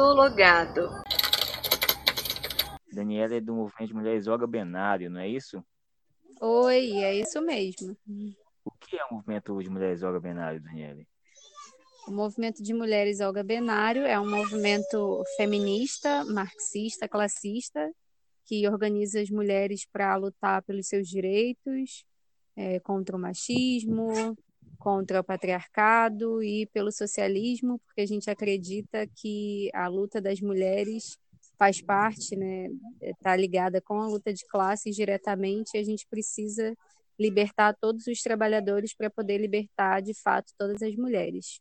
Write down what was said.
Logado. Daniela é do movimento de mulheres Olga Benário, não é isso? Oi, é isso mesmo. O que é o movimento de mulheres Olga Benário, Daniela? O movimento de mulheres Olga Benário é um movimento feminista, marxista, classista, que organiza as mulheres para lutar pelos seus direitos, é, contra o machismo, contra o patriarcado e pelo socialismo, porque a gente acredita que a luta das mulheres faz parte, né, está ligada com a luta de classes diretamente, e a gente precisa libertar todos os trabalhadores para poder libertar de fato todas as mulheres.